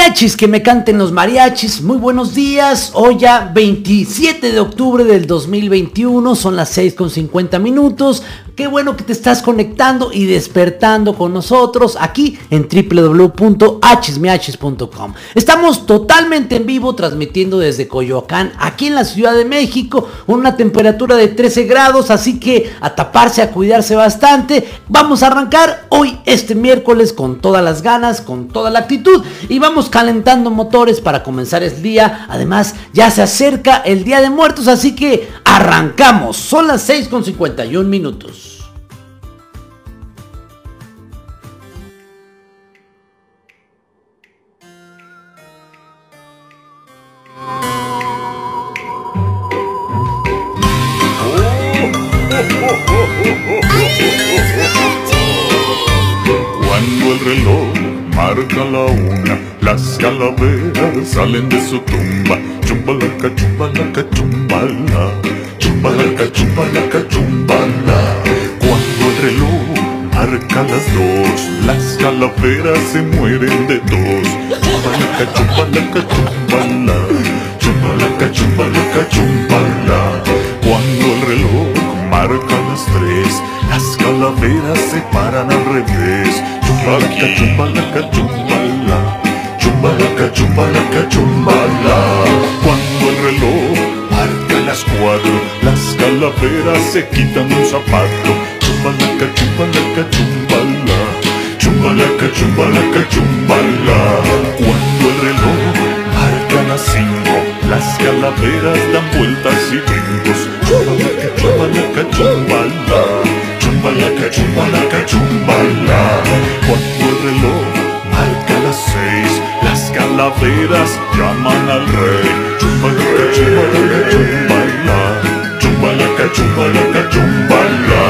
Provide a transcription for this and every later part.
Achis miachis, que me canten los mariachis. Muy buenos días. Hoy ya 27 de octubre del 2021. Son las 6 con 50 minutos. Qué bueno que te estás conectando y despertando con nosotros aquí en www.hsmiachis.com. Estamos totalmente en vivo transmitiendo desde Coyoacán, aquí en la Ciudad de México, una temperatura de 13 grados, así que a taparse, a cuidarse bastante. Vamos a arrancar hoy este miércoles con todas las ganas, con toda la actitud y vamos calentando motores para comenzar el día. Además, ya se acerca el Día de Muertos, así que arrancamos. Son las 6 con 51 minutos. Reloj marca la una, las calaveras salen de su tumba. Chumbalaca, chumbalaca, chumbala. Chumbalaca, chumbalaca, chumbala. Cuando el reloj marca las dos, las calaveras se mueren de tos. Chumbalaca, chumbalaca, chumbala. Chumbalaca, chumbalaca, chumbala. Cuando el reloj marca las tres, las calaveras se paran al revés. Chumbalaca, chumbalaca, chumbala. Chumbalaca, chumbalaca, chumbala. Cuando el reloj marca las cuatro, las calaveras se quitan un zapato. Chumbalaca, chumbalaca, chumbala. Chumbalaca, chumbalaca, chumbala. Cuando el reloj marca las cinco, las calaveras dan vueltas y brincos. Chumbalaca, chumbala. Chumbalaca, chumbalaca, chumbala. Cuando el reloj marca las seis, las calaveras llaman al rey. Chumbalaca, chumbalaca, chumbala. Chumbalaca, chumbalaca, chumbala.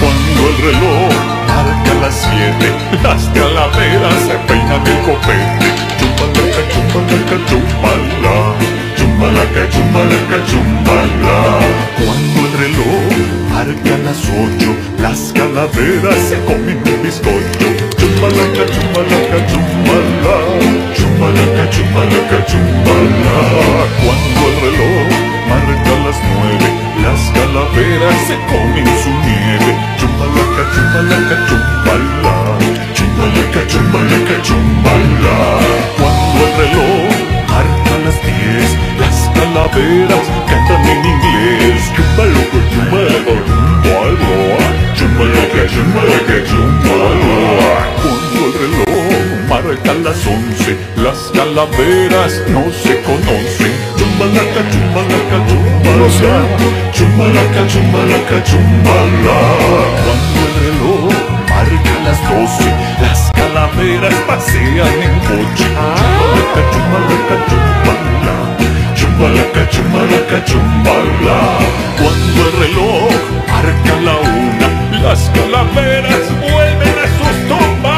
Cuando el reloj marca las siete, las calaveras se peinan el copete. Chumbalaca, chumbalaca, chumbala. Chumbalaca, chumbalaca, chumbala. Cuando reloj marca las ocho, las calaveras se comen un bizcocho. Chumbalaca, chumbalaca, chumbala. Chumbalaca, chumbalaca, chumbala. Cuando el reloj marca las nueve, las calaveras se comen su nieve. Chumbalaca, chumbalaca, chumbala. Chumbalaca, chumbalaca, chumbala. Cuando el reloj marca las diez, las calaveras cantan en inglés. Chumbalaca, chumbalaca, chumbala. Chumbalaca, chumbalaca, chumbala. Cuando el reloj marca las once, las calaveras no se conocen. Chumbalaca, chumbalaca, chumbala. Chumbalaca, chumbalaca, chumbala. Cuando el reloj marca las doce, las calaveras pasean en coche. Chumbalaca, chumbalaca, chumbala. Chumbalaca, chumbalaca, chumbala. Cuando el reloj marca la una, las calaveras vuelven a sus tumbas.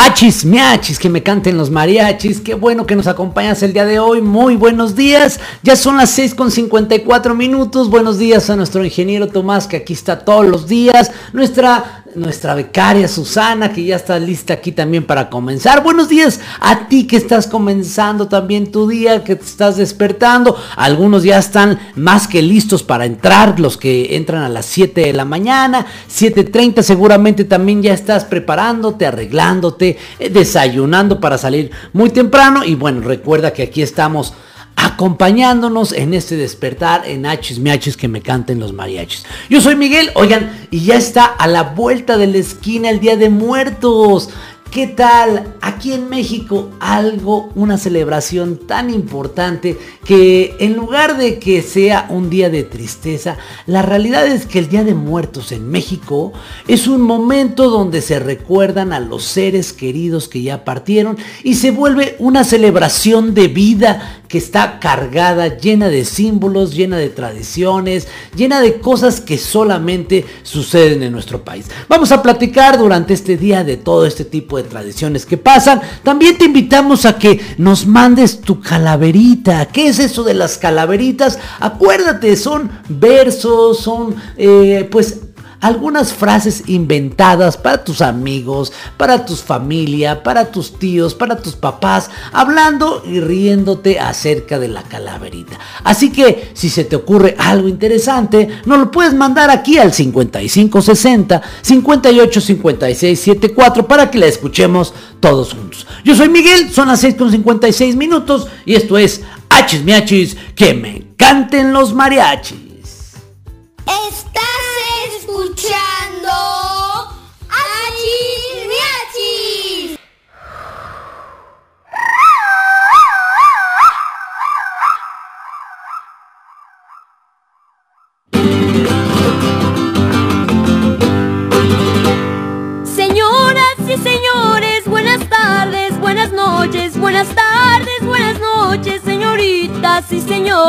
Achis, miachis, que me canten los mariachis. Qué bueno que nos acompañas el día de hoy. Muy buenos días. Ya son las 6 con 54 minutos. Buenos días a nuestro ingeniero Tomás, que aquí está todos los días. Nuestra, nuestra becaria Susana, que ya está lista aquí también para comenzar. Buenos días a ti que estás comenzando también tu día, que te estás despertando. Algunos ya están más que listos para entrar, los que entran a las 7 de la mañana, 7.30 seguramente también ya estás preparándote, arreglándote, eh, desayunando para salir muy temprano. Y bueno, recuerda que aquí estamos acompañándonos en este despertar en Hachis Miachis que me canten los mariachis. Yo soy Miguel, oigan, y ya está a la vuelta de la esquina el Día de Muertos. ¿Qué tal aquí en México algo, una celebración tan importante que en lugar de que sea un día de tristeza, la realidad es que el Día de Muertos en México es un momento donde se recuerdan a los seres queridos que ya partieron y se vuelve una celebración de vida que está cargada, llena de símbolos, llena de tradiciones, llena de cosas que solamente suceden en nuestro país. Vamos a platicar durante este día de todo este tipo de tradiciones que pasan. También te invitamos a que nos mandes tu calaverita. ¿Qué es eso de las calaveritas? Acuérdate, son versos, son eh, pues algunas frases inventadas para tus amigos, para tus familia, para tus tíos, para tus papás, hablando y riéndote acerca de la calaverita. Así que si se te ocurre algo interesante, nos lo puedes mandar aquí al 5560 585674 para que la escuchemos todos juntos. Yo soy Miguel, son las 6 con 56 minutos y esto es Hachis Miachis, que me canten los mariachis.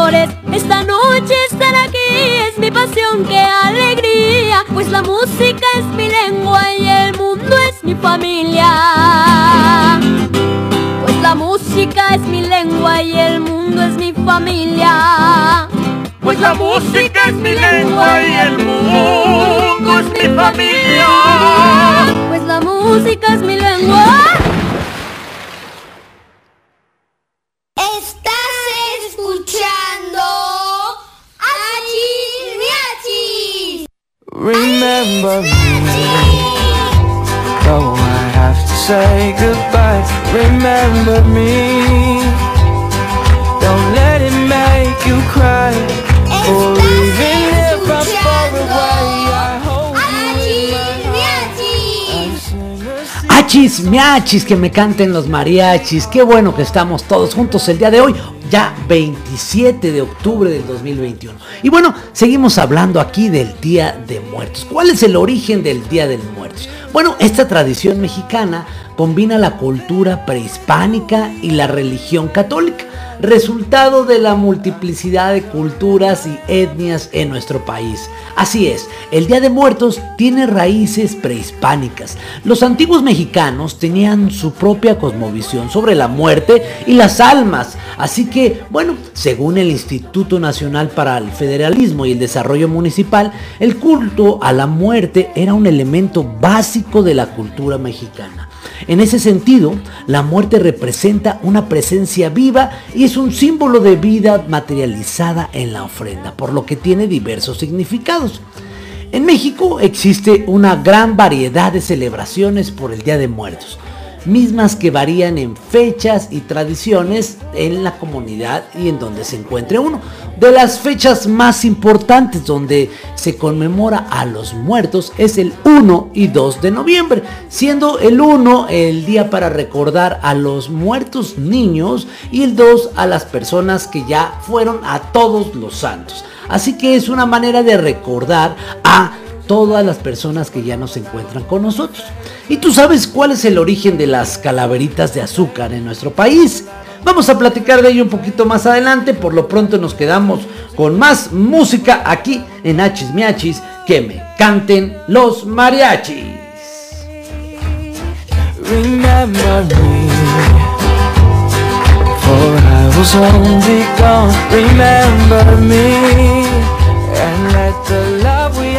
Esta noche estar aquí es mi pasión, qué alegría, pues la música es mi lengua y el mundo es mi familia. Pues la música es mi lengua y el mundo es mi familia. Pues la música es mi lengua y el mundo es mi familia. Pues la música es mi lengua. Say goodbye. Remember me, don't let it make you cry. Or even if I'm far away, I hold Achis, miachis, que me canten los mariachis. Qué bueno que estamos todos juntos el día de hoy, ya 27 de octubre del 2021. Y bueno, seguimos hablando aquí del Día de Muertos. ¿Cuál es el origen del Día de Muertos? Bueno, esta tradición mexicana combina la cultura prehispánica y la religión católica, resultado de la multiplicidad de culturas y etnias en nuestro país. Así es, el Día de Muertos tiene raíces prehispánicas. Los antiguos mexicanos tenían su propia cosmovisión sobre la muerte y las almas. Así que, bueno, según el Instituto Nacional para el Federalismo y el Desarrollo Municipal, el culto a la muerte era un elemento básico de la cultura mexicana. En ese sentido, la muerte representa una presencia viva y es un símbolo de vida materializada en la ofrenda, por lo que tiene diversos significados. En México existe una gran variedad de celebraciones por el Día de Muertos, mismas que varían en fechas y tradiciones en la comunidad y en donde se encuentre uno. De las fechas más importantes donde se conmemora a los muertos es el 1 y 2 de noviembre, siendo el 1 el día para recordar a los muertos niños y el 2 a las personas que ya fueron a todos los santos. Así que es una manera de recordar a todas las personas que ya no se encuentran con nosotros. ¿Y tú sabes cuál es el origen de las calaveritas de azúcar en nuestro país? Vamos a platicar de ello un poquito más adelante, por lo pronto nos quedamos con más música aquí en Hachis Miachis, que me canten los mariachis. Remember me, and let love we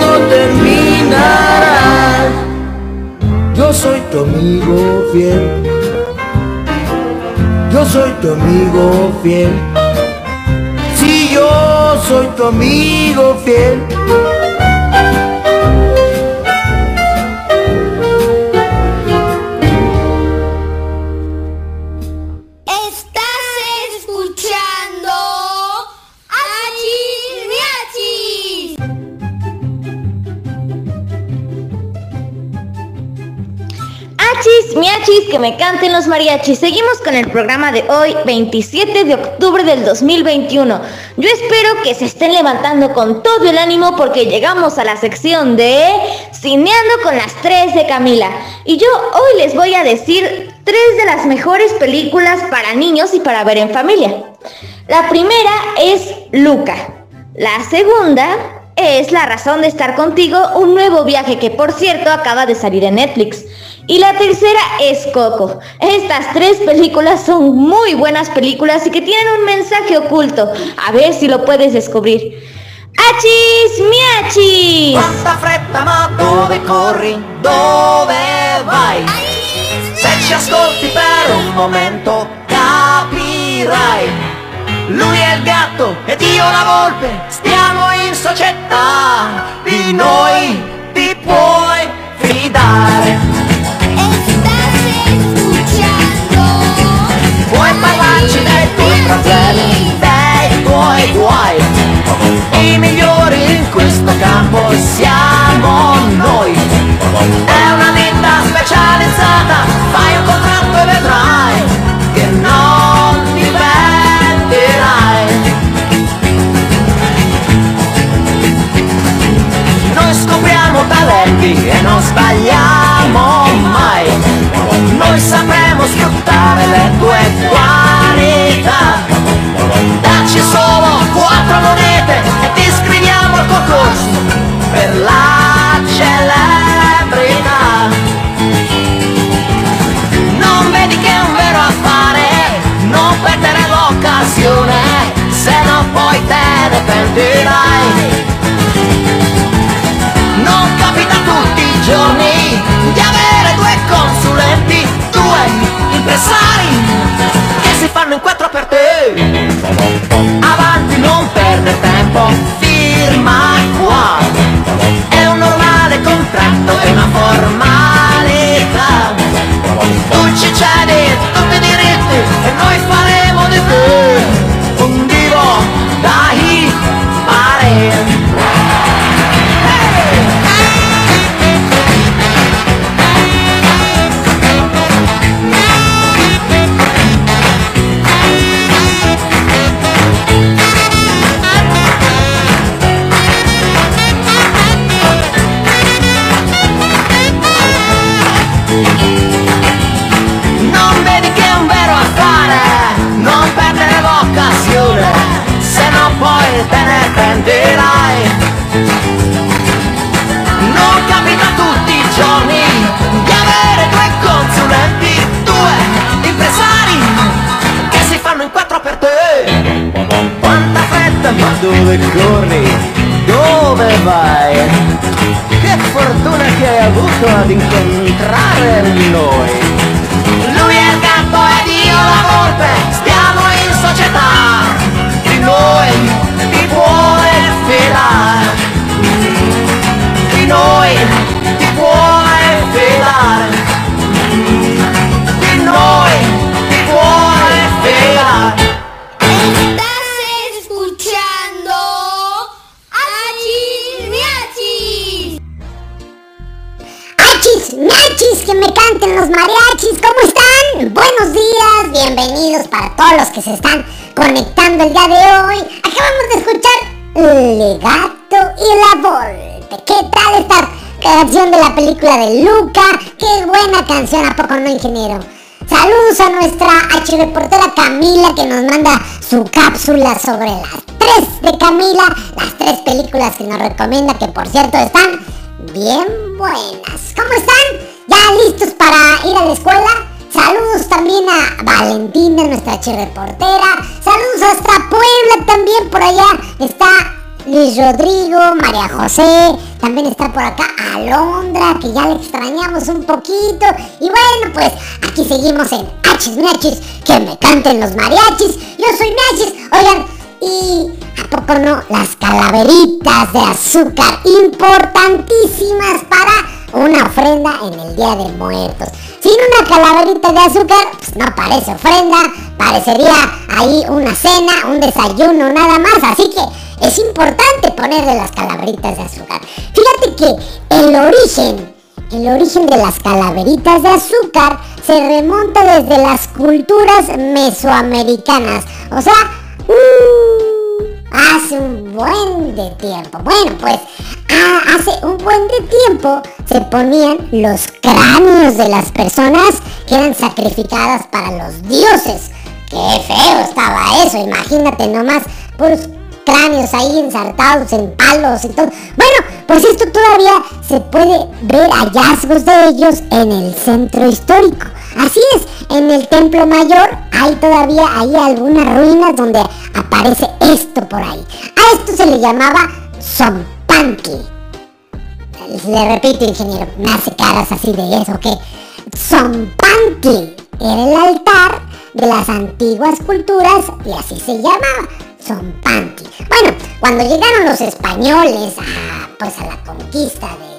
Yo soy tu amigo fiel. Yo soy tu amigo fiel. Si yo soy tu amigo fiel. Que me canten los mariachis. Seguimos con el programa de hoy, 27 de octubre del 2021. Yo espero que se estén levantando con todo el ánimo porque llegamos a la sección de Cineando con las tres de Camila. Y yo hoy les voy a decir tres de las mejores películas para niños y para ver en familia. La primera es Luca. La segunda es La razón de estar contigo, un nuevo viaje que por cierto acaba de salir en Netflix. Y la tercera es Coco. Estas tres películas son muy buenas películas y que tienen un mensaje oculto. A ver si lo puedes descubrir. ¡Achis, miachis! Quanta fretta ma dove corri? Dove vai? Se ci ascolti per un momento capirai Lui è il gatto ed io la volpe Stiamo in società Di noi ti puoi fidare problemi Dei tuoi guai I migliori in questo campo siamo noi È una ditta specializzata se están conectando el día de hoy. Acabamos de escuchar El gato y la volpe. ¿Qué tal esta canción de la película de Luca? ¡Qué buena canción! ¿A poco no, ingeniero? Saludos a nuestra H reportera Camila que nos manda su cápsula sobre las tres de Camila, las tres películas que nos recomienda, que por cierto están bien buenas. ¿Cómo están? ¿Ya listos para ir a la escuela? Saludos también a Valentina, nuestra reportera. Saludos hasta Puebla también, por allá está Luis Rodrigo, María José, también está por acá Alondra, que ya le extrañamos un poquito. Y bueno, pues aquí seguimos en Hachis Miachis, que me canten los mariachis. Yo soy Miachis, oigan, y a poco no, las calaveritas de azúcar, importantísimas para una ofrenda en el Día de Muertos. Sin una calaverita de azúcar, pues no parece ofrenda, parecería ahí una cena, un desayuno, nada más. Así que es importante ponerle las calaveritas de azúcar. Fíjate que el origen, el origen de las calaveritas de azúcar se remonta desde las culturas mesoamericanas. O sea, uh, hace un buen de tiempo. Bueno, pues hace un buen de tiempo se ponían los cráneos de las personas que eran sacrificadas para los dioses. Qué feo estaba eso, imagínate nomás, puros cráneos ahí ensartados en palos y todo. Bueno, pues esto todavía se puede ver hallazgos de ellos en el centro histórico. Así es, en el templo mayor hay todavía ahí algunas ruinas donde aparece esto por ahí. A esto se le llamaba Zompantli. Le repito, ingeniero, me hace caras así de eso, que Zompantli era el altar de las antiguas culturas y así se llamaba. Zompantli. Bueno, cuando llegaron los españoles a, pues a la conquista de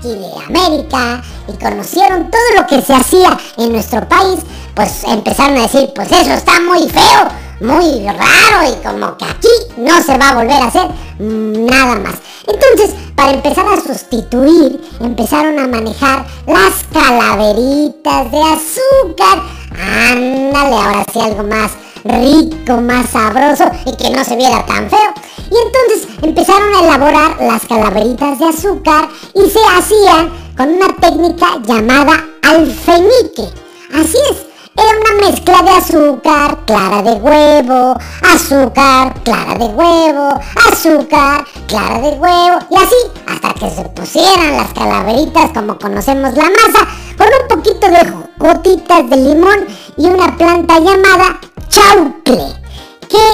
aquí de América y conocieron todo lo que se hacía en nuestro país, pues empezaron a decir, pues eso está muy feo, muy raro y como que aquí no se va a volver a hacer nada más. Entonces, para empezar a sustituir, empezaron a manejar las calaveritas de azúcar. Ándale, ahora sí algo más rico, más sabroso y que no se viera tan feo. Y entonces empezaron a elaborar las calaveritas de azúcar y se hacían con una técnica llamada alfeñique. Así es, era una mezcla de azúcar, clara de huevo, azúcar, clara de huevo, azúcar, clara de huevo y así hasta que se pusieran las calaveritas como conocemos la masa con un poquito de gotitas de limón y una planta llamada chaucle que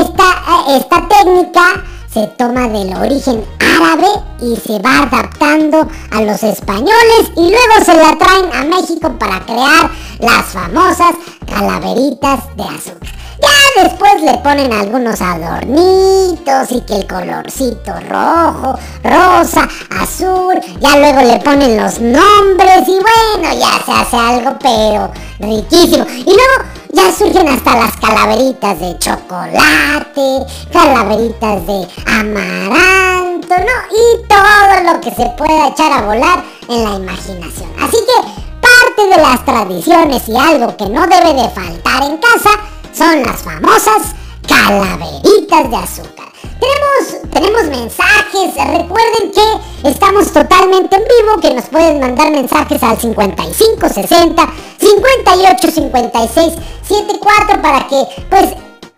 esta, esta técnica se toma del origen árabe y se va adaptando a los españoles y luego se la traen a México para crear las famosas calaveritas de azúcar. Ya después le ponen algunos adornitos y que el colorcito rojo, rosa, azul, ya luego le ponen los nombres y bueno, ya se hace algo pero riquísimo. Y luego ya surgen hasta las calaveritas de chocolate, calaveritas de amaranto, ¿no? Y todo lo que se pueda echar a volar en la imaginación. Así que parte de las tradiciones y algo que no debe de faltar en casa son las famosas calaveritas de azúcar. Tenemos, tenemos mensajes, recuerden que estamos totalmente en vivo, que nos pueden mandar mensajes al 55 60 58 56 74 para que pues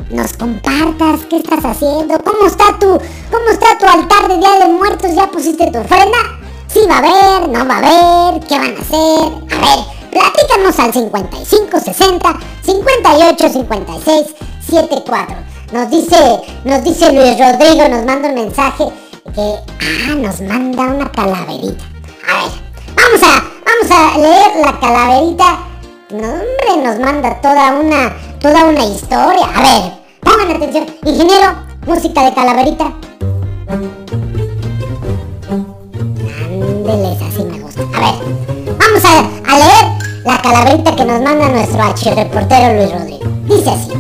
nos compartas qué estás haciendo, cómo está tu, cómo está tu altar de Día de Muertos, ya pusiste tu ofrenda, si va a haber, no va a haber, qué van a hacer, a ver, platícanos al 55 60 58 56 74. Nos dice, nos dice Luis Rodrigo, nos manda un mensaje que ah, nos manda una calaverita. A ver, vamos a, vamos a leer la calaverita. No, hombre, nos manda toda una, toda una historia. A ver, pongan atención. Ingeniero, música de calaverita. Ándeles, así me gusta. A ver, vamos a leer la calaverita que nos manda nuestro H reportero Luis Rodrigo. Dice así.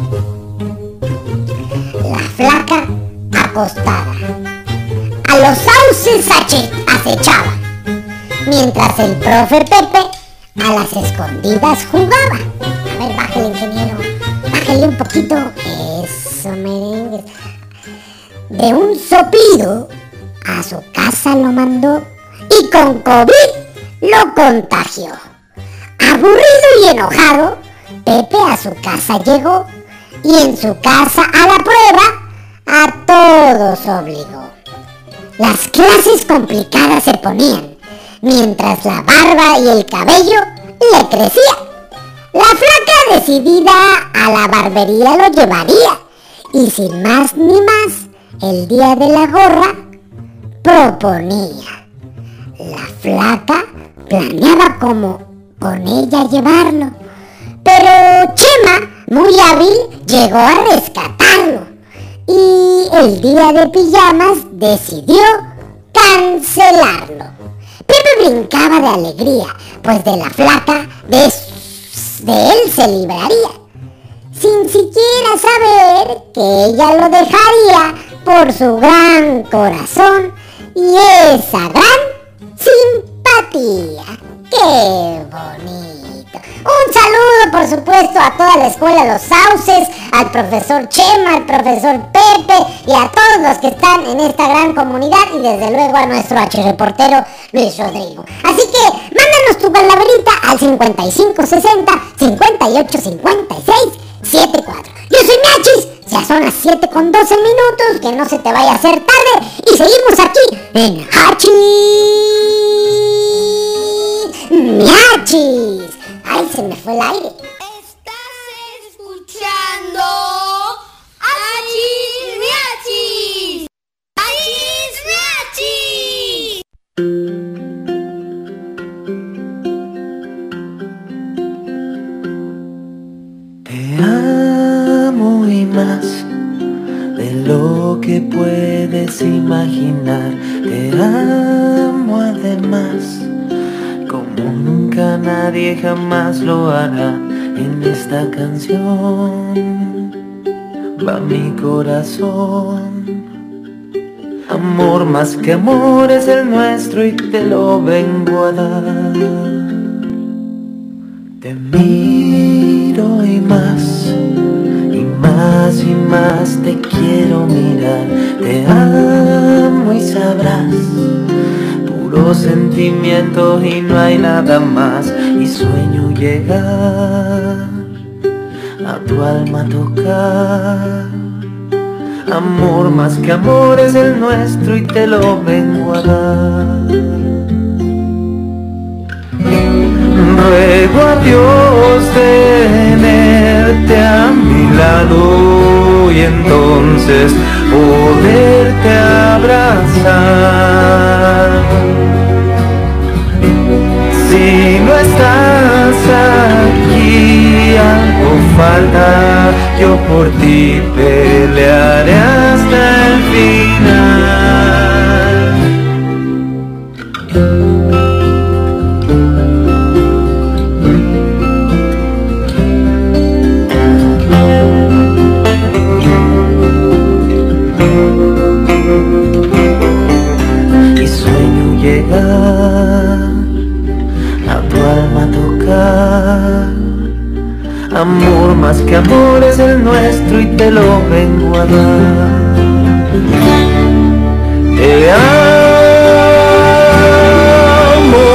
La flaca acostada. A los sauces acechaba. Mientras el profe Pepe a las escondidas jugaba. A ver, bájale, ingeniero. Bájale un poquito. Eso, merengue. De un soplido a su casa lo mandó y con COVID lo contagió. Aburrido y enojado, Pepe a su casa llegó y en su casa a la prueba a todos obligó. Las clases complicadas se ponían, mientras la barba y el cabello le crecía. La flaca decidida a la barbería lo llevaría y sin más ni más, el día de la gorra proponía. La flaca planeaba cómo con ella llevarlo, pero Chema, muy hábil, llegó a rescatarlo y el día de pijamas decidió cancelarlo. Pepe brincaba de alegría, pues de la flaca de, él se libraría, sin siquiera saber que ella lo dejaría por su gran corazón y esa gran simpatía. ¡Qué bonito! Un saludo, por supuesto, a toda la escuela Los Sauces, al profesor Chema, al profesor Pepe y a todos los que están en esta gran comunidad y desde luego a nuestro H reportero Luis Rodrigo. Así que mándanos tu calaverita al 5560 5856 74. Yo soy Miachis, ya son las 7 con 12 minutos, que no se te vaya a hacer tarde y seguimos aquí en Hachis Miachis. Ay, se me fue el aire. Estás escuchando Achis Miachis. Achis Miachis. Te amo y más de lo que puedes imaginar. Te amo además, como nunca nadie jamás lo hará. En esta canción va mi corazón. Amor más que amor es el nuestro y te lo vengo a dar. Te miro y más, y más y más te quiero mirar. Te amo y sabrás, puro sentimiento y no hay nada más. Y sueño llegar a tu alma tocar. Amor más que amor es el nuestro y te lo vengo a dar. Ruego a Dios tenerte a mi lado y entonces poderte abrazar. Si no estás aquí, algo falta, yo por ti pelearé hasta el final. Amor más que amor es el nuestro y te lo vengo a dar. Te amo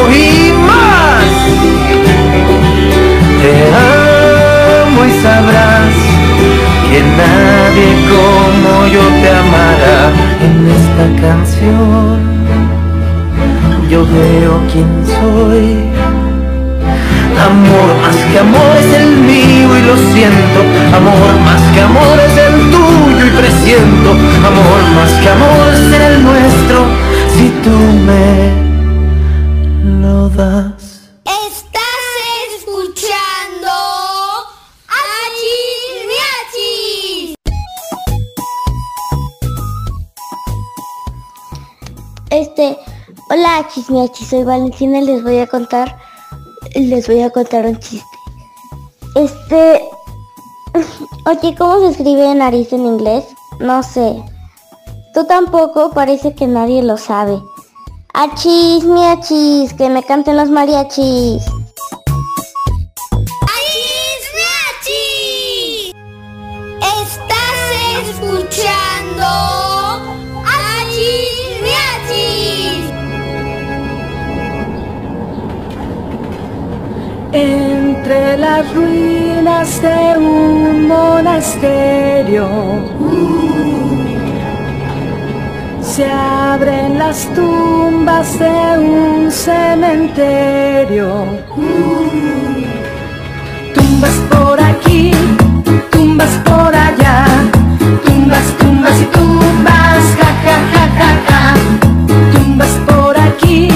y más. Te amo y sabrás que nadie como yo te amará en esta canción. Yo veo quién soy. Amor más que amor es el mío y lo siento. Amor más que amor es el tuyo y presiento. Amor más que amor es el nuestro si tú me lo das. Estás escuchando Achis Este, hola Achis soy Valentina y les voy a contar les voy a contar un chiste. Este, oye, ¿cómo se escribe nariz en inglés? No sé. Tú tampoco, parece que nadie lo sabe. Achis, miachis, que me canten los mariachis. Entre las ruinas de un monasterio se abren las tumbas de un cementerio. Tumbas por aquí, tumbas por allá, tumbas, tumbas y tumbas, ja, ja, ja, ja, ja. Tumbas por aquí,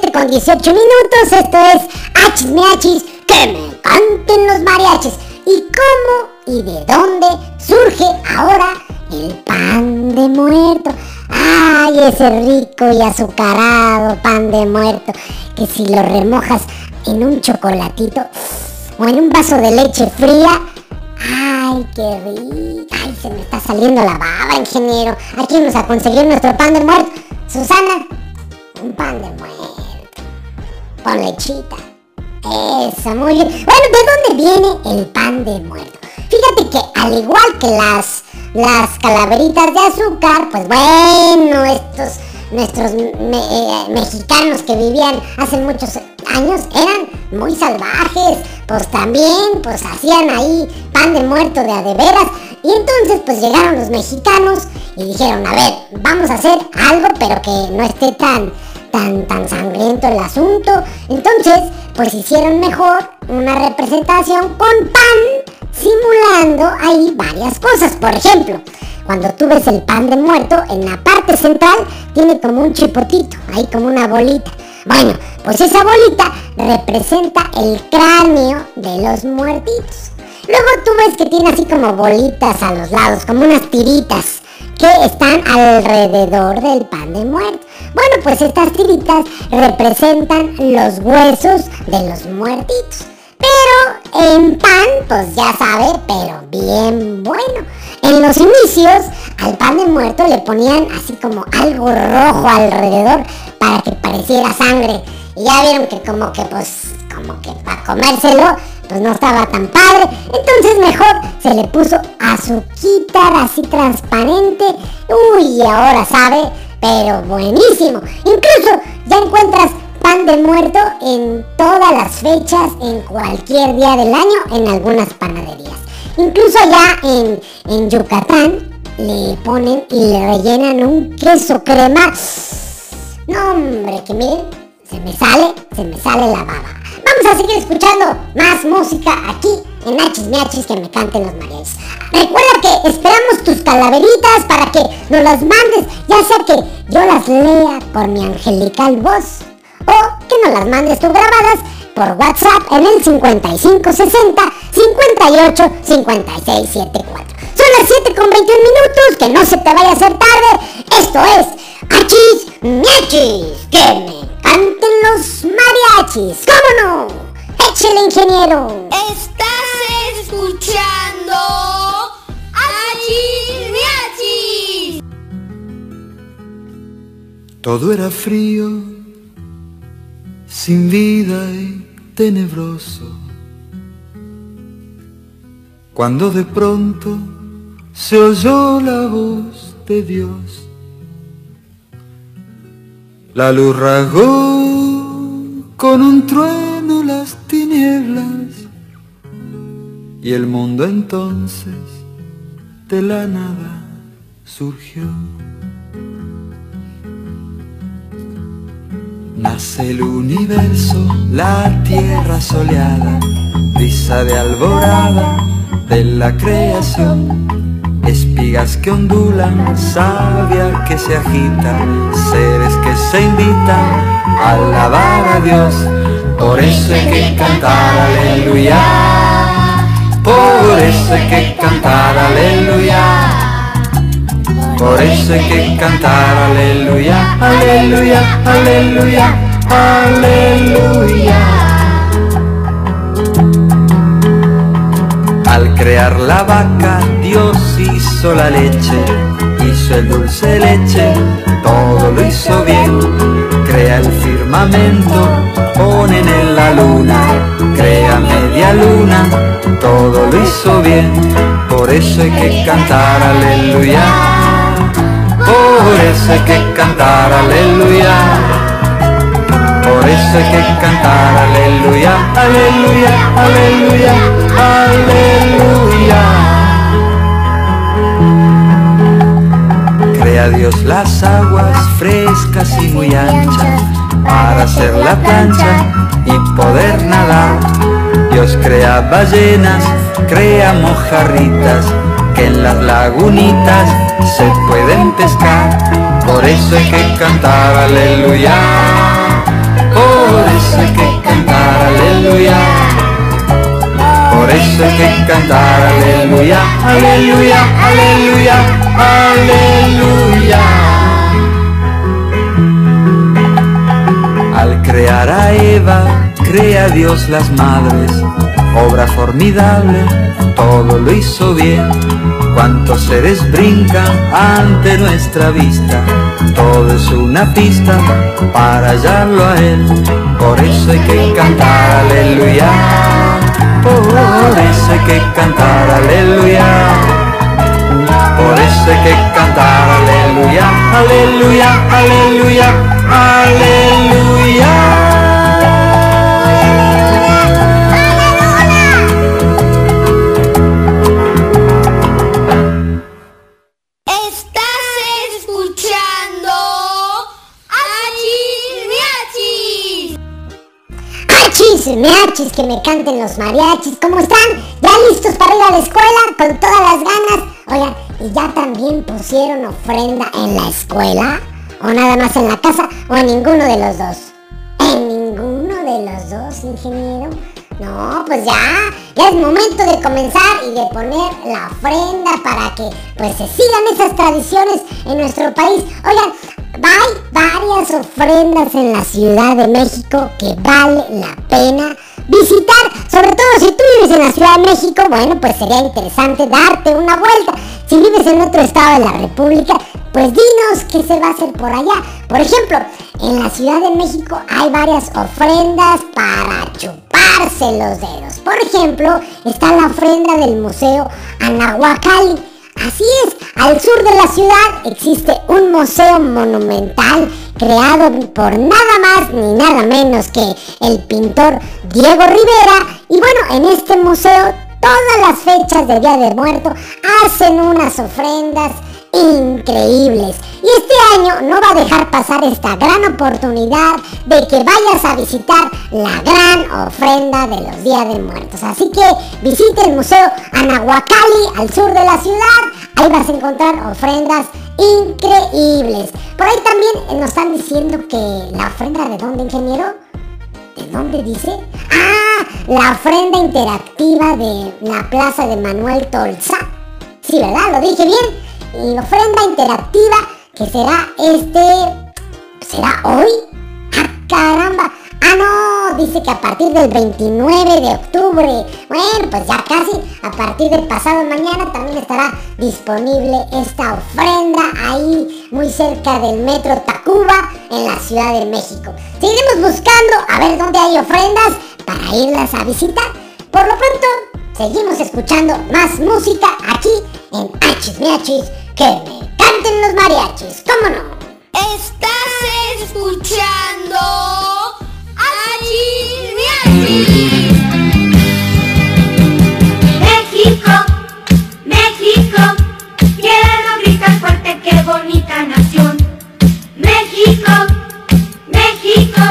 7 con 18 minutos. Esto es Hachis que me canten los mariachis. ¿Y cómo y de dónde surge ahora el pan de muerto? Ay, ese rico y azucarado pan de muerto, que si lo remojas en un chocolatito o en un vaso de leche fría, ay, qué rico. Ay, se me está saliendo la baba, ingeniero. Aquí vamos a conseguir nuestro pan de muerto. Susana, un pan de muerto. Con lechita. Eso, muy bien. Bueno, ¿de dónde viene el pan de muerto? Fíjate que al igual que las, las calaveritas de azúcar, pues bueno, estos nuestros eh, mexicanos que vivían hace muchos años eran muy salvajes, pues también pues hacían ahí pan de muerto de a de veras y entonces pues llegaron los mexicanos y dijeron, a ver, vamos a hacer algo pero que no esté tan tan tan sangriento el asunto. Entonces, pues hicieron mejor una representación con pan simulando ahí varias cosas. Por ejemplo, cuando tú ves el pan de muerto, en la parte central tiene como un chipotito, ahí como una bolita. Bueno, pues esa bolita representa el cráneo de los muertitos. Luego tú ves que tiene así como bolitas a los lados, como unas tiritas que están alrededor del pan de muerto. Bueno, pues estas tiritas representan los huesos de los muertitos. Pero en pan, pues ya sabe, pero bien bueno. En los inicios, al pan de muerto le ponían así como algo rojo alrededor para que pareciera sangre. Y ya vieron que como que pues, como que para comérselo, pues no estaba tan padre. Entonces mejor se le puso azuquita así transparente. Uy, ahora sabe, pero buenísimo. Incluso ya encuentras pan de muerto en todas las fechas, en cualquier día del año, en algunas panaderías. Incluso allá en, en Yucatán le ponen y le rellenan un queso crema. No, hombre, que miren, se me sale, se me sale la baba. Vamos a seguir escuchando más música aquí en Nachis Miachis que me canten los mariachis. Recuerda que esperamos tus calaveritas para que nos las mandes, ya sea que yo las lea por mi angelical voz o que nos las mandes tú grabadas por WhatsApp en el 5560 58 56 74. Son las 7 con 21 minutos, que no se te vaya a hacer tarde. Esto es Achis Miachis, que me canten los mariachis. ¿Cómo no? Échale, ingeniero. Estás escuchando Achis Miachis. Todo era frío, sin vida y tenebroso. Cuando de pronto se oyó la voz de Dios, la luz rasgó con un trueno las tinieblas y el mundo entonces de la nada surgió. Nace el universo, la tierra soleada, brisa de alborada de la creación. Espigas que ondulan, savia que se agita, seres que se invitan a alabar a Dios. Por eso hay que cantar aleluya, por eso hay que cantar aleluya. Por eso hay que cantar aleluya, aleluya, aleluya, aleluya. Al crear la vaca, Dios hizo la leche, hizo el dulce leche, todo lo hizo bien. Crea el firmamento, ponen en la luna, crea media luna, todo lo hizo bien. Por eso hay que cantar aleluya. Eso hay que cantar aleluya. Por eso hay que cantar aleluya, aleluya, aleluya, aleluya. Crea Dios las aguas frescas y muy anchas para hacer la plancha y poder nadar. Dios crea ballenas, crea mojarritas en las lagunitas se pueden pescar. Por eso hay que cantar aleluya. Por eso hay que cantar aleluya. Por eso hay que cantar aleluya, aleluya, aleluya, aleluya. Al crear a Eva, crea Dios las madres, obra formidable, todo lo hizo bien. Cuántos seres brincan ante nuestra vista, todo es una pista para hallarlo a Él. Por eso hay que cantar aleluya, por eso hay que cantar aleluya. Por eso hay que cantar aleluya, aleluya, aleluya, aleluya. Achis, miachis, que me canten los mariachis. ¿Cómo están? ¿Ya listos para ir a la escuela? Con todas las ganas. Oigan, ¿y ya también pusieron ofrenda en la escuela? ¿O nada más en la casa? ¿O en ninguno de los dos? ¿En ninguno de los dos, ingeniero? No, pues ya, ya es momento de comenzar y de poner la ofrenda para que pues se sigan esas tradiciones en nuestro país. Oigan, hay varias ofrendas en la Ciudad de México que vale la pena visitar, sobre todo si tú vives en la Ciudad de México, bueno, pues sería interesante darte una vuelta. Si vives en otro estado de la República, pues dinos qué se va a hacer por allá. Por ejemplo, en la Ciudad de México hay varias ofrendas para chuparse los dedos. Por ejemplo, está la ofrenda del Museo Anahuacalli. Así es, al sur de la ciudad existe un museo monumental creado por nada más ni nada menos que el pintor Diego Rivera. Y bueno, en este museo todas las fechas de Día de Muerto hacen unas ofrendas increíbles. Y este año no va a dejar pasar esta gran oportunidad de que vayas a visitar la gran ofrenda de los Días de Muertos. Así que visite el Museo Anahuacalli al sur de la ciudad. Ahí vas a encontrar ofrendas increíbles. Por ahí también nos están diciendo que la ofrenda de dónde, ingeniero? ¿De dónde dice? Ah, la ofrenda interactiva de la plaza de Manuel Tolza. Sí, ¿verdad? Lo dije bien y ofrenda interactiva que será este... ¿Será hoy? ¡Ah, caramba! Ah, no, dice que a partir del 29 de octubre. Bueno, pues ya casi, a partir del pasado mañana también estará disponible esta ofrenda ahí muy cerca del metro Tacuba en la Ciudad de México. Seguiremos buscando a ver dónde hay ofrendas para irlas a visitar. Por lo pronto, seguimos escuchando más música aquí en Hachis Miachis que me canten los mariachis, ¿cómo no? Estás escuchando México, México, quiero gritar fuerte, qué bonita nación. México, México,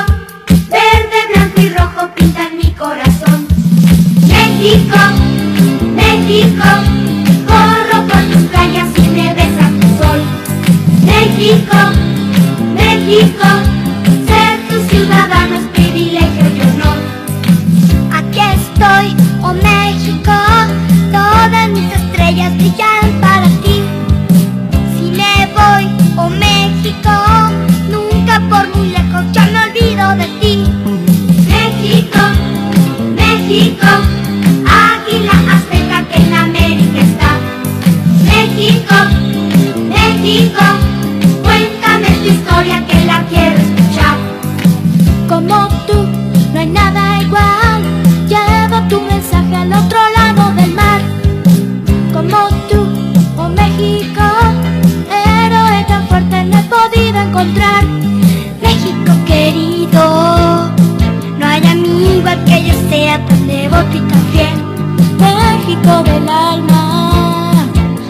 verde, blanco y rojo pintan mi corazón. México, México, corro por tus playas y me besa tu sol. México, México, ser tu ciudadano es privilegio y honor. Estoy, oh México, todas mis estrellas brillan al otro lado del mar. Como tú, oh México, héroe tan fuerte no he podido encontrar. México querido, no hay amigo que yo sea tan devoto y tan fiel. México del alma,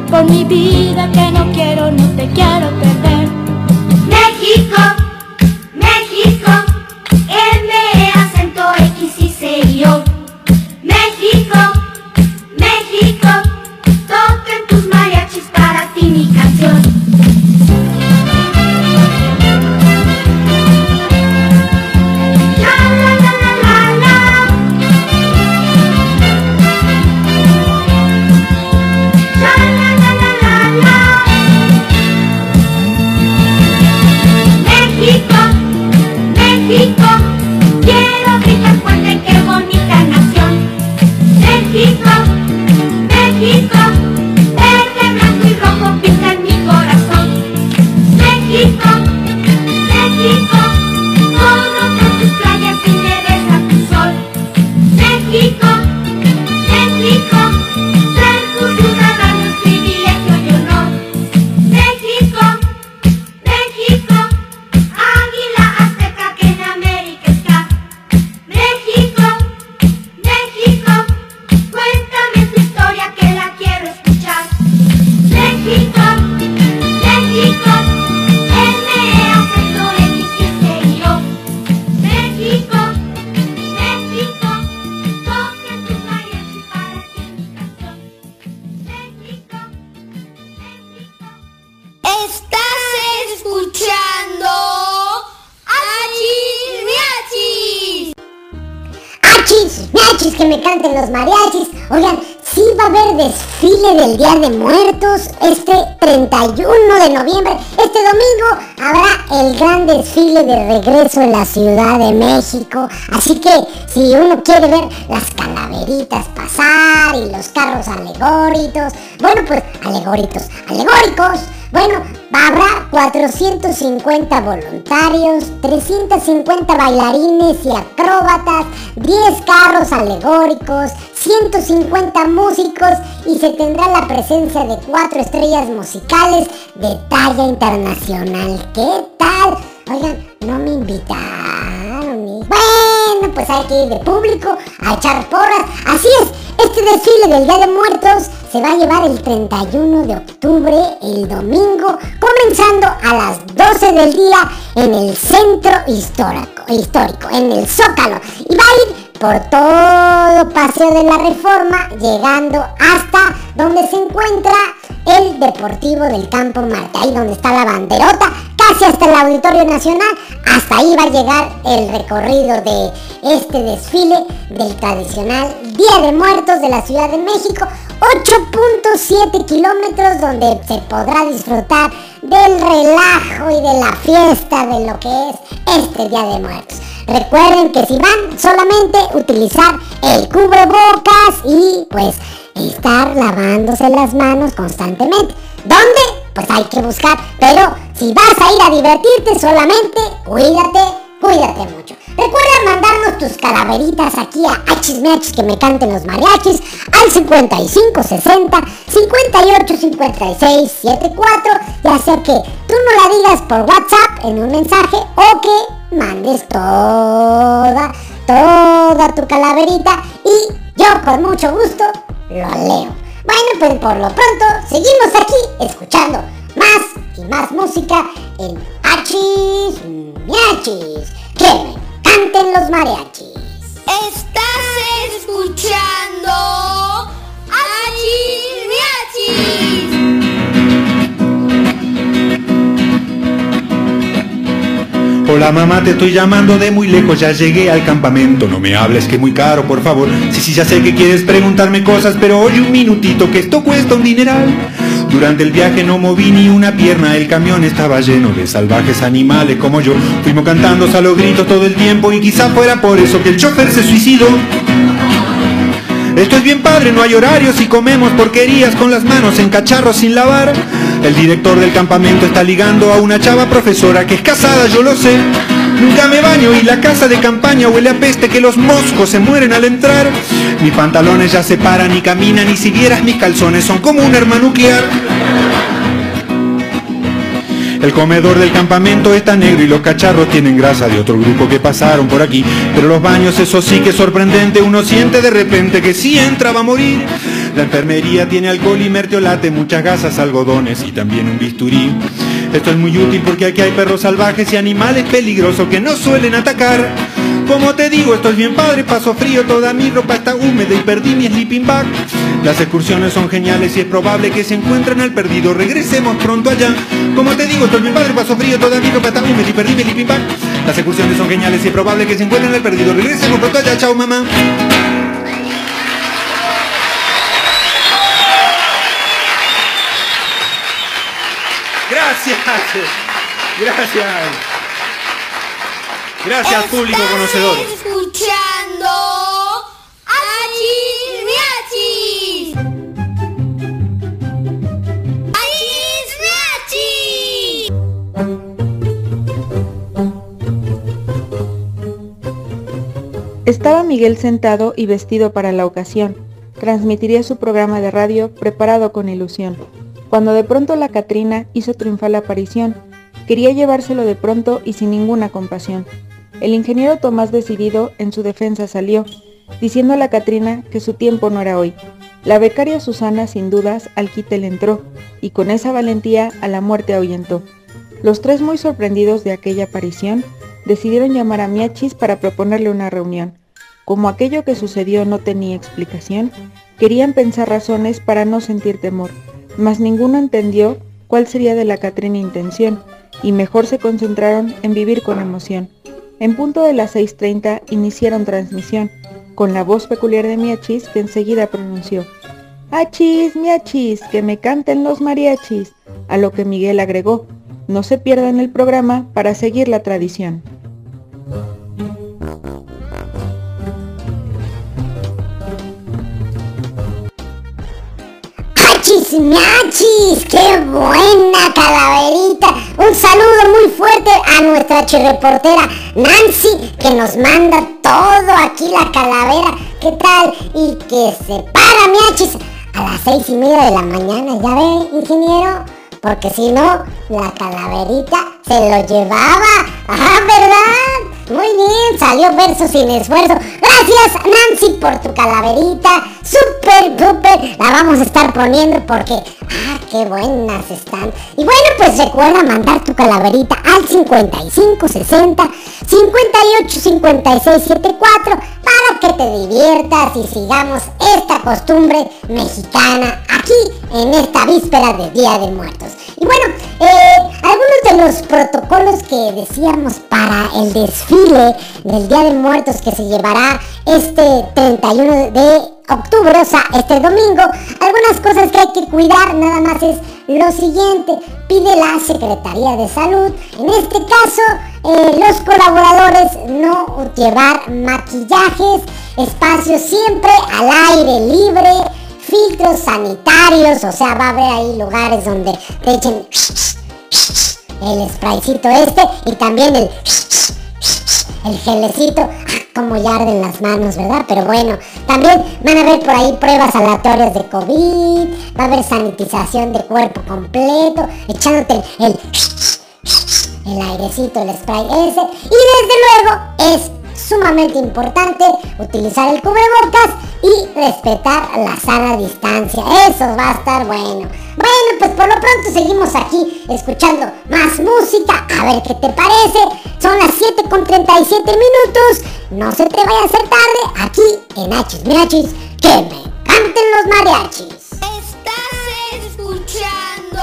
por mi vida que no quiero, no te quiero perder. México, del Día de Muertos este 31 de noviembre. Este domingo habrá el gran desfile de regreso en la Ciudad de México. Así que si uno quiere ver las calaveritas pasar y los carros alegóricos, bueno pues alegóricos, alegóricos bueno, habrá 450 voluntarios, 350 bailarines y acróbatas, 10 carros alegóricos, 150 músicos y se tendrá la presencia de cuatro estrellas musicales de talla internacional. ¿Qué tal? Oigan, no me invitaron. Pues hay que ir de público a echar porras. Así es, este desfile del Día de Muertos se va a llevar el 31 de octubre, el domingo, comenzando a las 12 del día en el centro histórico, histórico en el Zócalo. Y va a ir por todo Paseo de la Reforma, llegando hasta donde se encuentra el Deportivo del Campo Marte, ahí donde está la banderota, casi hasta el Auditorio Nacional, hasta ahí va a llegar el recorrido de este desfile del tradicional Día de Muertos de la Ciudad de México, 8.7 kilómetros donde se podrá disfrutar del relajo y de la fiesta de lo que es este Día de Muertos. Recuerden que si van solamente utilizar el cubrebocas y pues estar lavándose las manos constantemente. ¿Dónde? Pues hay que buscar. Pero si vas a ir a divertirte solamente, cuídate, cuídate mucho. Recuerda mandarnos tus calaveritas aquí a Hachis que me canten los mariachis al 55 60 58 56 74. Ya sea que tú no la digas por WhatsApp en un mensaje o que mandes toda, toda tu calaverita y yo con mucho gusto lo leo. Bueno, pues por lo pronto seguimos aquí escuchando más y más música en Hachis Miachis. Que me canten los mariachis. Estás escuchando Hachis Miachis. Hola mamá, te estoy llamando de muy lejos, ya llegué al campamento. No me hables que muy caro, por favor. Sí, sí, ya sé que quieres preguntarme cosas, pero oye un minutito que esto cuesta un dineral. Durante el viaje no moví ni una pierna, el camión estaba lleno de salvajes animales como yo. Fuimos cantando a los gritos todo el tiempo y quizá fuera por eso que el chofer se suicidó. Esto es bien padre, no hay horarios y comemos porquerías con las manos en cacharros sin lavar. El director del campamento está ligando a una chava profesora que es casada, yo lo sé. Nunca me baño y la casa de campaña huele a peste que los moscos se mueren al entrar. Mis pantalones ya se paran y caminan y si vieras mis calzones son como un arma nuclear. El comedor del campamento está negro y los cacharros tienen grasa de otro grupo que pasaron por aquí. Pero los baños, eso sí que es sorprendente, uno siente de repente que si entra va a morir. La enfermería tiene alcohol y mertiolate, muchas gasas, algodones y también un bisturí. Esto es muy útil porque aquí hay perros salvajes y animales peligrosos que no suelen atacar. Como te digo, esto es bien padre, paso frío, toda mi ropa está húmeda y perdí mi sleeping bag. Las excursiones son geniales y es probable que se encuentren al perdido. Regresemos pronto allá. Como te digo, esto es bien padre, paso frío, toda mi ropa está húmeda y perdí mi sleeping bag. Las excursiones son geniales y es probable que se encuentren al perdido. Regresemos pronto allá. Chao, mamá. Gracias. Gracias. Gracias, público conocedor. escuchando Miachis. Miachis. Estaba Miguel sentado y vestido para la ocasión. Transmitiría su programa de radio preparado con ilusión. Cuando de pronto la Catrina hizo triunfal aparición, quería llevárselo de pronto y sin ninguna compasión. El ingeniero Tomás decidido en su defensa salió, diciendo a la Catrina que su tiempo no era hoy. La becaria Susana sin dudas al quite le entró, y con esa valentía a la muerte ahuyentó. Los tres muy sorprendidos de aquella aparición, decidieron llamar a Miachis para proponerle una reunión. Como aquello que sucedió no tenía explicación, querían pensar razones para no sentir temor, mas ninguno entendió cuál sería de la Catrina intención, y mejor se concentraron en vivir con emoción. En punto de las 6.30 iniciaron transmisión, con la voz peculiar de Miachis que enseguida pronunció. Achis, miachis, que me canten los mariachis. A lo que Miguel agregó, no se pierdan el programa para seguir la tradición. ¡Achis, miachis! ¡Qué buena calaverita! Un saludo muy fuerte a nuestra chirreportera Nancy, que nos manda todo aquí la calavera. ¿Qué tal? Y que se para, miachis, a las seis y media de la mañana. ¿Ya ve, ingeniero? Porque si no, la calaverita se lo llevaba. ¡Ah, verdad! Muy bien, salió verso sin esfuerzo. Gracias Nancy por tu calaverita. Super, super. La vamos a estar poniendo porque... ¡Ah, qué buenas están! Y bueno, pues recuerda mandar tu calaverita al 5560 58 56 74 para que te diviertas y sigamos esta costumbre mexicana aquí en esta víspera del Día de Muertos. Y bueno, eh, algunos de los protocolos que decíamos para el desfile del Día de Muertos que se llevará este 31 de octubre, o sea, este domingo, algunas cosas que hay que cuidar nada más es lo siguiente, pide la Secretaría de Salud, en este caso eh, los colaboradores no llevar maquillajes, espacios siempre al aire libre, filtros sanitarios, o sea, va a haber ahí lugares donde te echen el spraycito este y también el el gelecito, como ya arden las manos, ¿verdad? Pero bueno, también van a haber por ahí pruebas aleatorias de COVID, va a haber sanitización de cuerpo completo, echándote el, el airecito, el spray ese. Y desde luego es sumamente importante utilizar el cubrebocas y respetar la sana distancia. Eso va a estar bueno. Bueno, pues por lo pronto seguimos aquí escuchando más música. A ver qué te parece. Son las 7 con 37 minutos. No se te vaya a hacer tarde aquí en Hachis Miachis. Que me canten los mariachis. Estás escuchando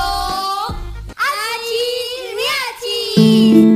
Hachis Miachis.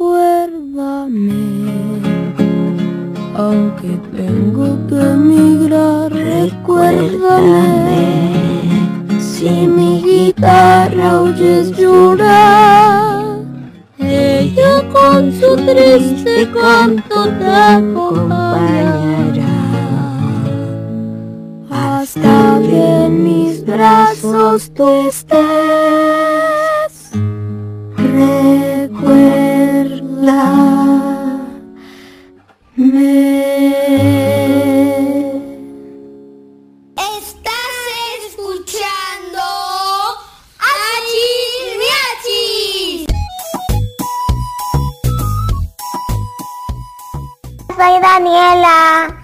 Recuérdame, aunque tengo que emigrar, recuérdame. Si mi guitarra oyes llorar, ella con su triste canto te acompañará. Hasta que en mis brazos tú estés. Recuérdame. Daniela.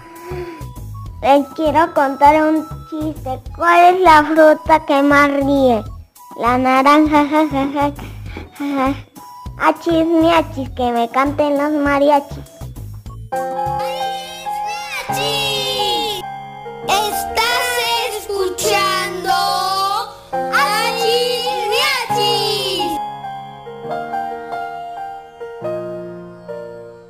Les quiero contar un chiste. ¿Cuál es la fruta que más ríe? La naranja, jajaja. jaja. Achis, miachis, que me canten los mariachis. Miachis. Estás escuchando Hachis Miachis.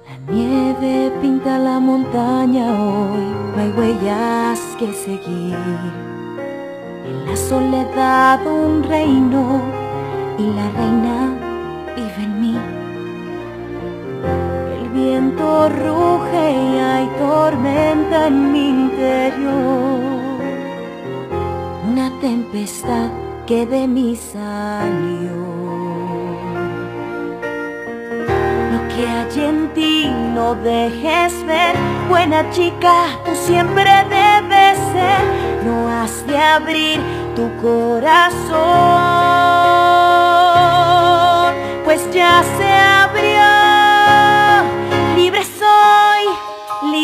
La nieve pinta la montaña hoy, no hay huellas que seguir. En la soledad un reino y la reina ruge y hay tormenta en mi interior. Una tempestad que de mí salió. Lo que hay en ti no dejes ver, buena chica, tú siempre debes ser. No has de abrir tu corazón, pues ya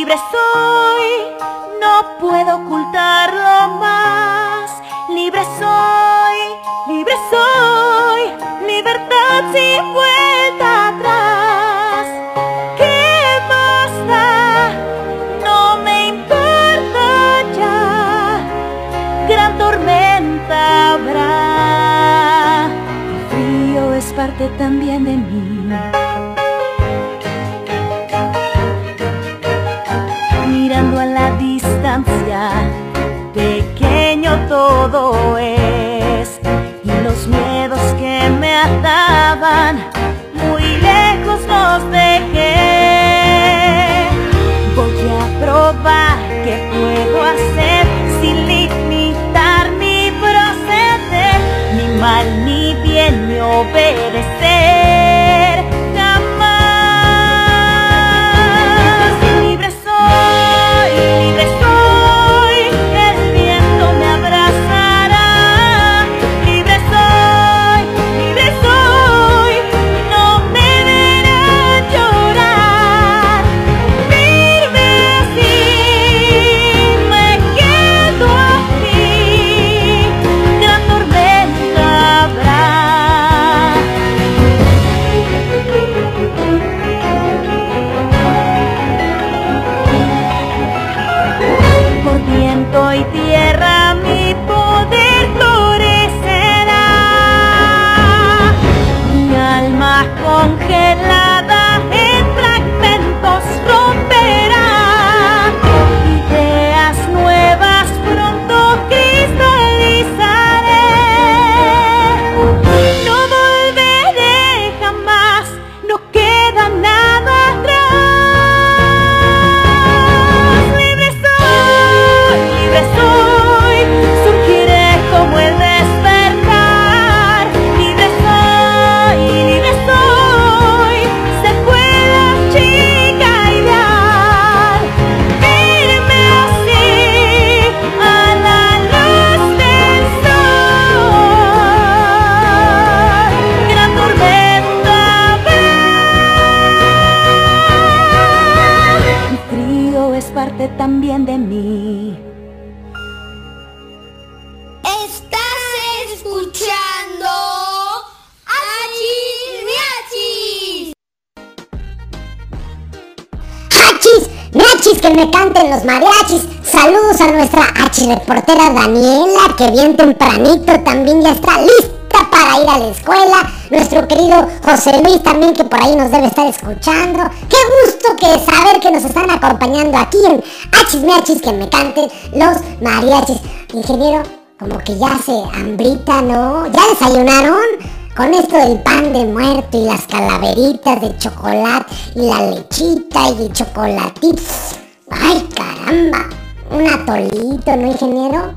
libre soy, no puedo ocultarlo más. Libre soy, libre soy, libertad sin vuelta atrás. ¿Qué más da? No me importa ya, gran tormenta habrá. El frío es parte también de mí. Reportera Daniela, que bien tempranito también ya está lista para ir a la escuela. Nuestro querido José Luis también, que por ahí nos debe estar escuchando. Qué gusto que saber que nos están acompañando aquí en Miachis, que me canten los mariachis. Ingeniero, como que ya se hambrita, ¿no? ¿Ya desayunaron? Con esto del pan de muerto y las calaveritas de chocolate y la lechita y el chocolatito. ¡Ay, caramba! Un atolito, ¿no, ingeniero?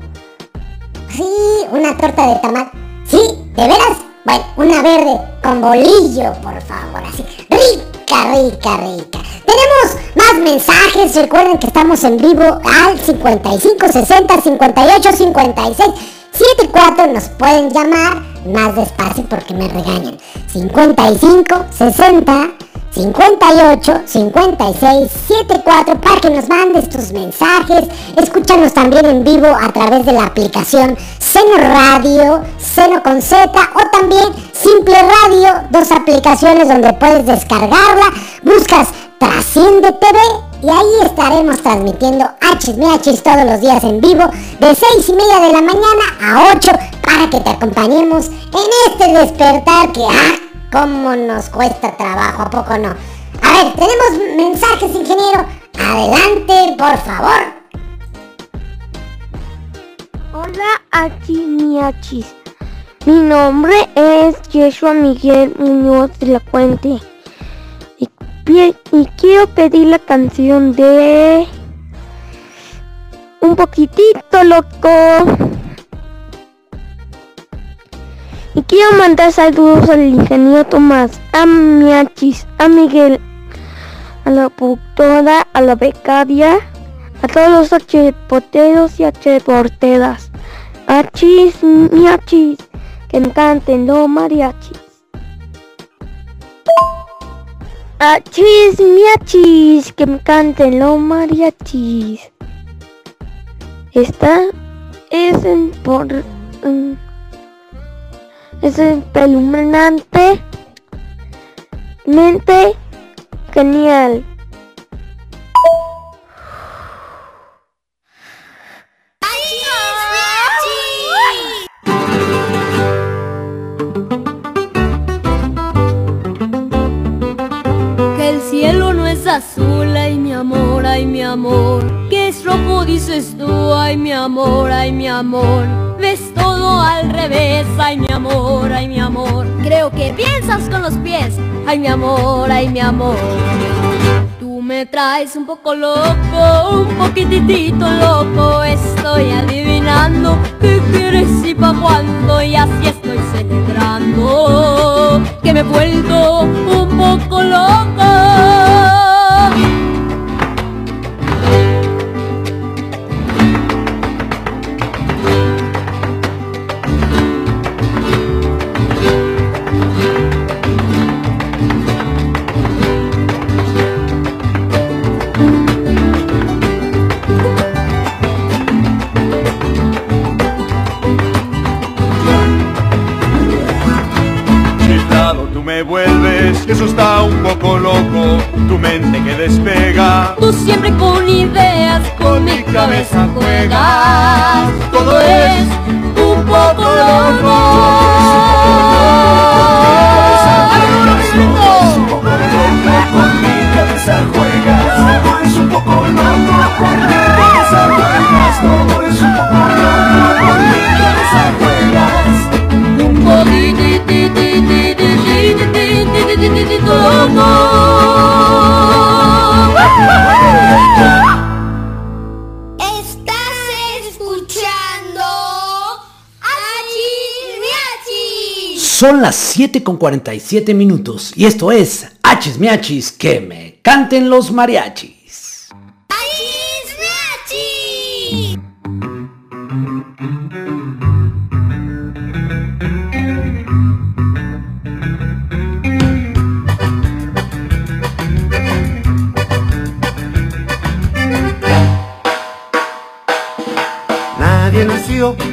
Sí, una torta de tamal. Sí, ¿de veras? Bueno, una verde con bolillo, por favor, así. Rica, rica, rica. Tenemos más mensajes. Recuerden que estamos en vivo al 55 60 58 56 74. Nos pueden llamar más despacio porque me regañan. 55 60 58 56 74 para que nos mandes tus mensajes. Escúchanos también en vivo a través de la aplicación Seno Radio, Seno con Z o también Simple Radio, dos aplicaciones donde puedes descargarla. Buscas Trasciende TV y ahí estaremos transmitiendo HMH todos los días en vivo de 6 y media de la mañana a 8 para que te acompañemos en este despertar que ah, cómo nos cuesta trabajo, ¿a poco no? A ver, tenemos mensajes, ingeniero. Adelante, por favor. Hola, Achimiachis. Mi nombre es Yeshua Miguel Muñoz de la Fuente. Y, y quiero pedir la canción de... Un poquitito loco. Y quiero mandar saludos al ingeniero Tomás, a Miachis, a Miguel, a la productora, a la becaria, a todos los archiporteros y archiporteras. Achis, miachis, que me canten los mariachis. Achis, miachis, que me canten los mariachis. Esta es en por... es espeluznante mente genial. Que el cielo no es azul, ay mi amor, ay mi amor. Que es rojo, dices tú, ay mi amor, ay mi amor. Al revés, ay mi amor, ay mi amor. Creo que piensas con los pies, ay mi amor, ay mi amor. Tú me traes un poco loco, un poquitito loco. Estoy adivinando qué quieres y pa' cuándo. Y así estoy celebrando que me he vuelto un poco loco. Eso está un poco loco, tu mente que despega. Tú siempre con ideas, con mi cabeza juegas. Todo es un poco loco. Con mi cabeza juegas, todo es un poco loco. Con mi cabeza juegas, todo es un poco loco. Con mi cabeza juegas. Un. Son las 7 con 47 minutos y esto es Hachis Miachis que me canten los mariachis.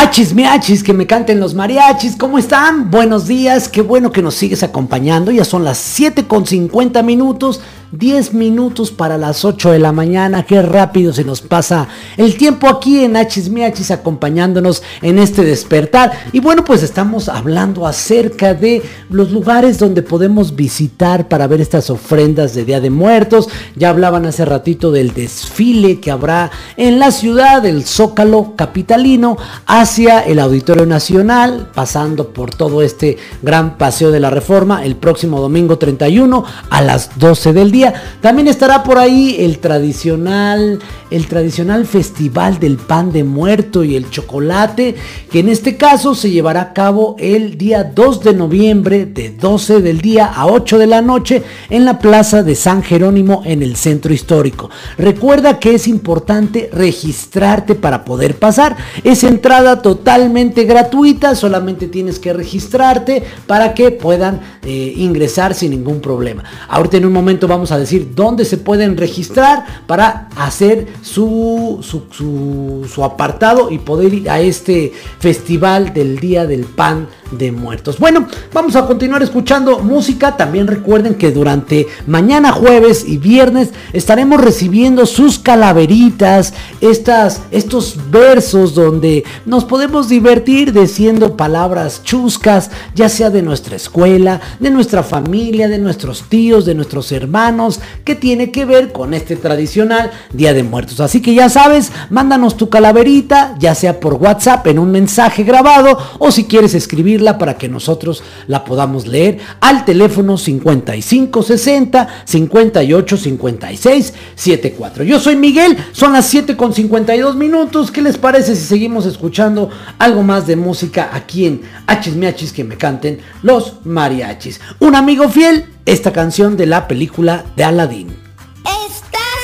Estás escuchando a Chismiachis. Hachis miachis, que me canten los mariachis, ¿cómo están? Buenos días, qué bueno que nos sigues acompañando, ya son las 7 con 50 minutos 10 minutos para las 8 de la mañana. Qué rápido se nos pasa el tiempo aquí en Hachis acompañándonos en este despertar. Y bueno, pues estamos hablando acerca de los lugares donde podemos visitar para ver estas ofrendas de Día de Muertos. Ya hablaban hace ratito del desfile que habrá en la ciudad del Zócalo capitalino hacia el Auditorio Nacional, pasando por todo este gran paseo de la Reforma el próximo domingo 31 a las 12 del día. También estará por ahí el tradicional el tradicional festival del pan de muerto y el chocolate, que en este caso se llevará a cabo el día 2 de noviembre de 12 del día a 8 de la noche en la Plaza de San Jerónimo en el centro histórico. Recuerda que es importante registrarte para poder pasar. Es entrada totalmente gratuita, solamente tienes que registrarte para que puedan eh, ingresar sin ningún problema. Ahorita en un momento vamos a decir dónde se pueden registrar para hacer su, su, su, apartado y poder ir a este festival del Día del Pan de Muertos. Bueno, vamos a continuar escuchando música. También recuerden que durante mañana jueves y viernes estaremos recibiendo sus calaveritas, estas, estos versos donde nos podemos divertir diciendo palabras chuscas, ya sea de nuestra escuela, de nuestra familia, de nuestros tíos, de nuestros hermanos, que tiene que ver con este tradicional Día de Muertos. Así que ya sabes, mándanos tu calaverita, ya sea por WhatsApp en un mensaje grabado o si quieres escribirla para que nosotros la podamos leer al teléfono 5560 58 56 74. Yo soy Miguel, son las 7 con 52 minutos. ¿Qué les parece si seguimos escuchando algo más de música aquí en Hachis Miachis que me canten los mariachis? Un amigo fiel, esta canción de la película de Aladdin. Estás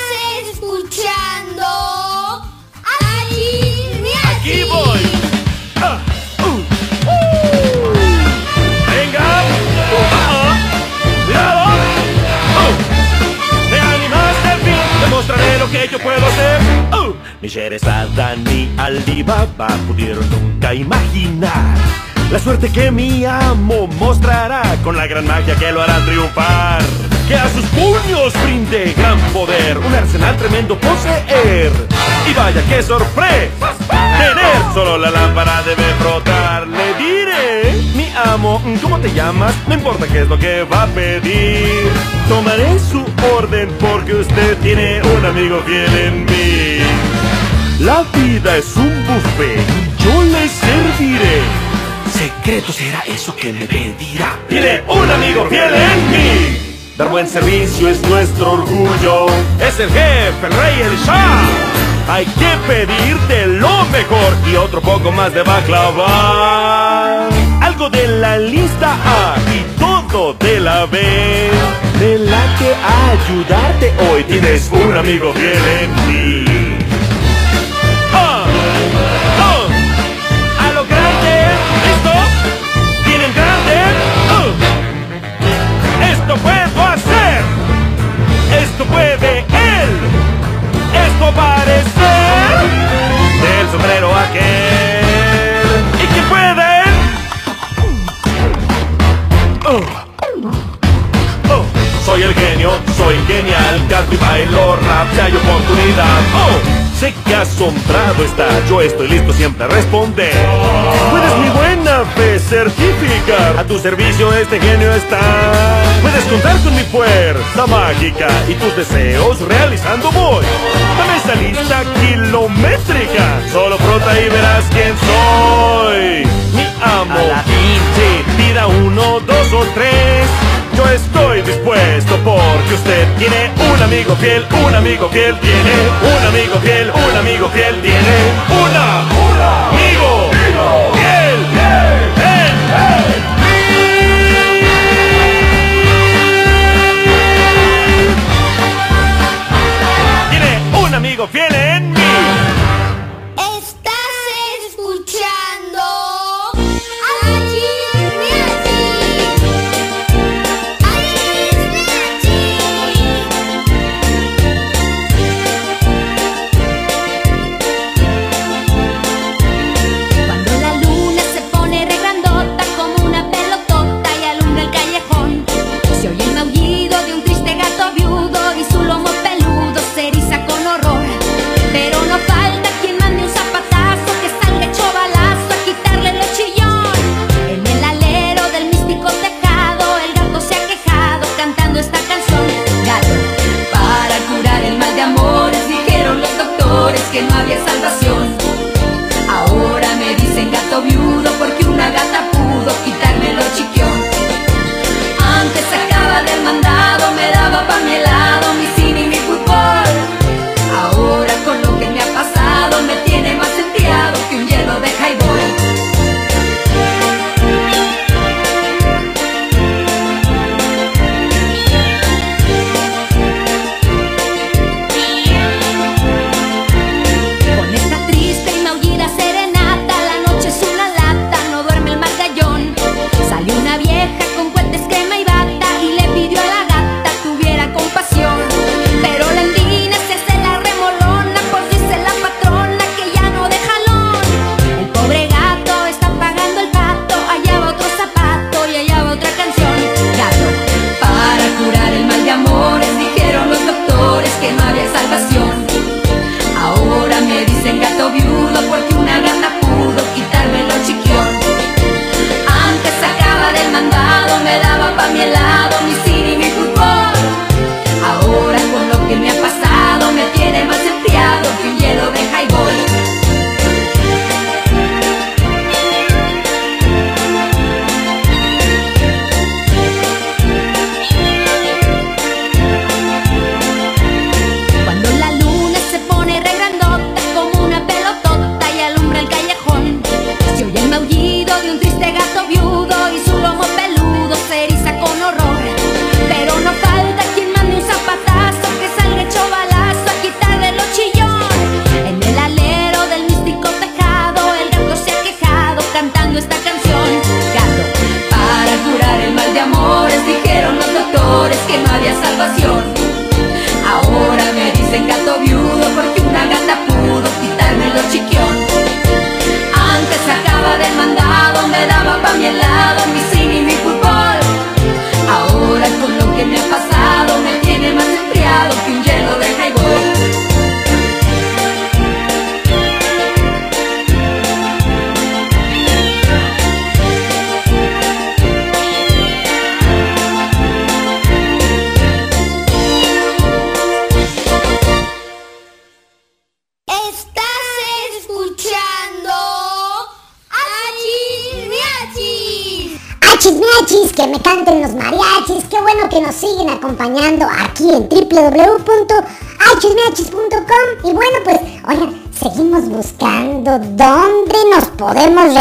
escuchando Miachis. Aquí voy. Ah, uh, uh. Venga. Cuidado. Oh. Me animaste al fin. Te mostraré lo que yo puedo hacer. Uh. Ni Sherazada ni Alibaba pudieron nunca imaginar la suerte que mi amo mostrará con la gran magia que lo hará triunfar. Que a sus puños brinde gran poder, un arsenal tremendo poseer. Y vaya que sorpresa tener solo la lámpara debe brotar. Le diré, mi amo, ¿cómo te llamas? No importa qué es lo que va a pedir. Tomaré su orden porque usted tiene un amigo fiel en mí. La vida es un buffet, yo le serviré. Secreto será eso que me pedirá. Tiene un amigo fiel en mí. Dar buen servicio es nuestro orgullo. Es el jefe, el rey, el shah. Hay que pedirte lo mejor y otro poco más de baklava. Algo de la lista A y todo de la B. De la que ayudarte hoy tienes un amigo fiel en mí. Esto puedo hacer. Esto puede él. Esto parece del sombrero aquel. ¿Y qué puede? Oh. Oh. Soy el genio, soy genial, canto y bailo rap, si hay oportunidad. Oh. Sé que asombrado está, yo estoy listo siempre a responder. Puedes mi buena fe certificar, a tu servicio este genio está. Puedes contar con mi fuerza mágica y tus deseos realizando voy. Dame esa lista kilométrica, solo frota y verás quién soy. Mi amo, pida uno, dos o tres. Estoy dispuesto porque usted tiene un amigo fiel, un amigo fiel tiene, un amigo fiel, un amigo fiel tiene, una, un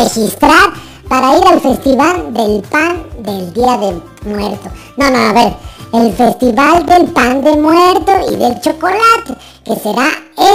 registrar para ir al festival del pan del Día del Muerto. No, no, a ver, el festival del pan de muerto y del chocolate, que será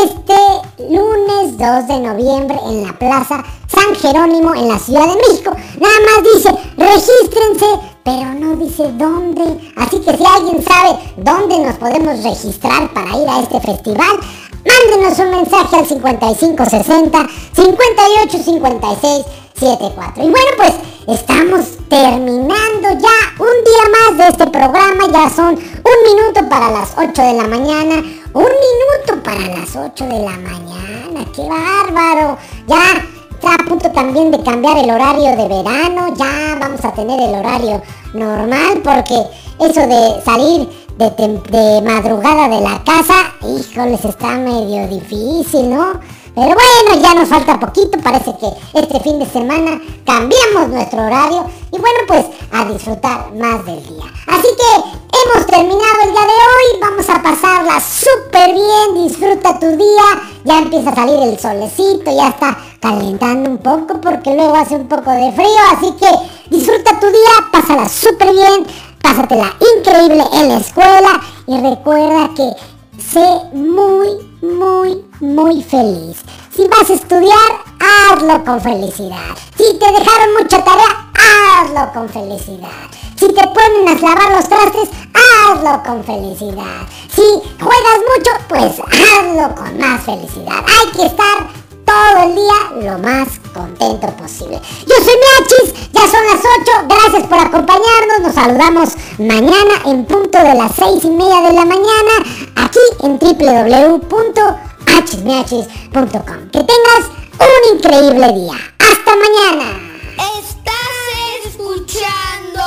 este lunes 2 de noviembre en la Plaza San Jerónimo en la Ciudad de México. Nada más dice, regístrense, pero no dice dónde. Así que si alguien sabe dónde nos podemos registrar para ir a este festival, mándenos un mensaje al 5560 5856 74. Y bueno, pues estamos terminando ya un día más de este programa. Ya son un minuto para las 8 de la mañana. Un minuto para las 8 de la mañana. ¡Qué bárbaro! Ya está a punto también de cambiar el horario de verano. Ya vamos a tener el horario normal porque eso de salir de, madrugada de la casa, híjoles, está medio difícil, ¿no? Pero bueno, ya nos falta poquito, parece que este fin de semana cambiamos nuestro horario y bueno, pues a disfrutar más del día. Así que hemos terminado el día de hoy, vamos a pasarla súper bien, disfruta tu día, ya empieza a salir el solecito, ya está calentando un poco porque luego hace un poco de frío, así que disfruta tu día, pásala súper bien, pásatela increíble en la escuela y recuerda que sé muy, muy, muy feliz. Si vas a estudiar, hazlo con felicidad. Si te dejaron mucha tarea, hazlo con felicidad. Si te ponen a lavar los trastes, hazlo con felicidad. Si juegas mucho, pues hazlo con más felicidad. Hay que estar todo el día lo más contento posible. Yo soy Miachis, ya son las 8, gracias por acompañarnos, nos saludamos mañana en punto de las 6 y media de la mañana aquí en www.hmiachis.com. Que tengas un increíble día. Hasta mañana. Estás escuchando.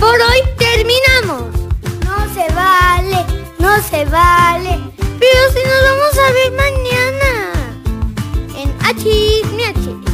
Por hoy terminamos. No se vale, no se vale. Pero si nos vamos a ver mañana. En Achis Miachis.